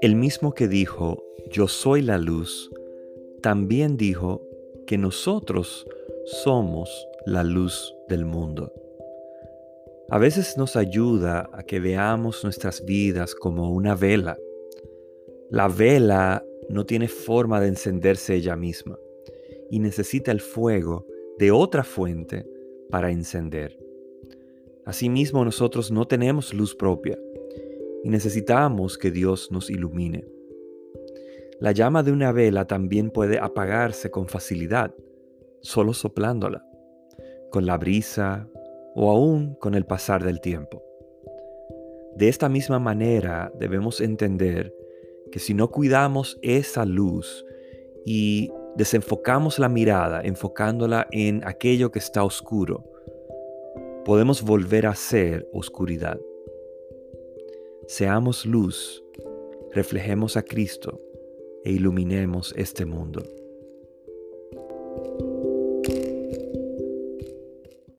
El mismo que dijo, yo soy la luz, también dijo que nosotros somos la luz del mundo. A veces nos ayuda a que veamos nuestras vidas como una vela. La vela no tiene forma de encenderse ella misma y necesita el fuego de otra fuente para encender. Asimismo, nosotros no tenemos luz propia y necesitamos que Dios nos ilumine. La llama de una vela también puede apagarse con facilidad, solo soplándola, con la brisa o aún con el pasar del tiempo. De esta misma manera debemos entender que si no cuidamos esa luz y desenfocamos la mirada enfocándola en aquello que está oscuro, podemos volver a ser oscuridad. Seamos luz, reflejemos a Cristo e iluminemos este mundo.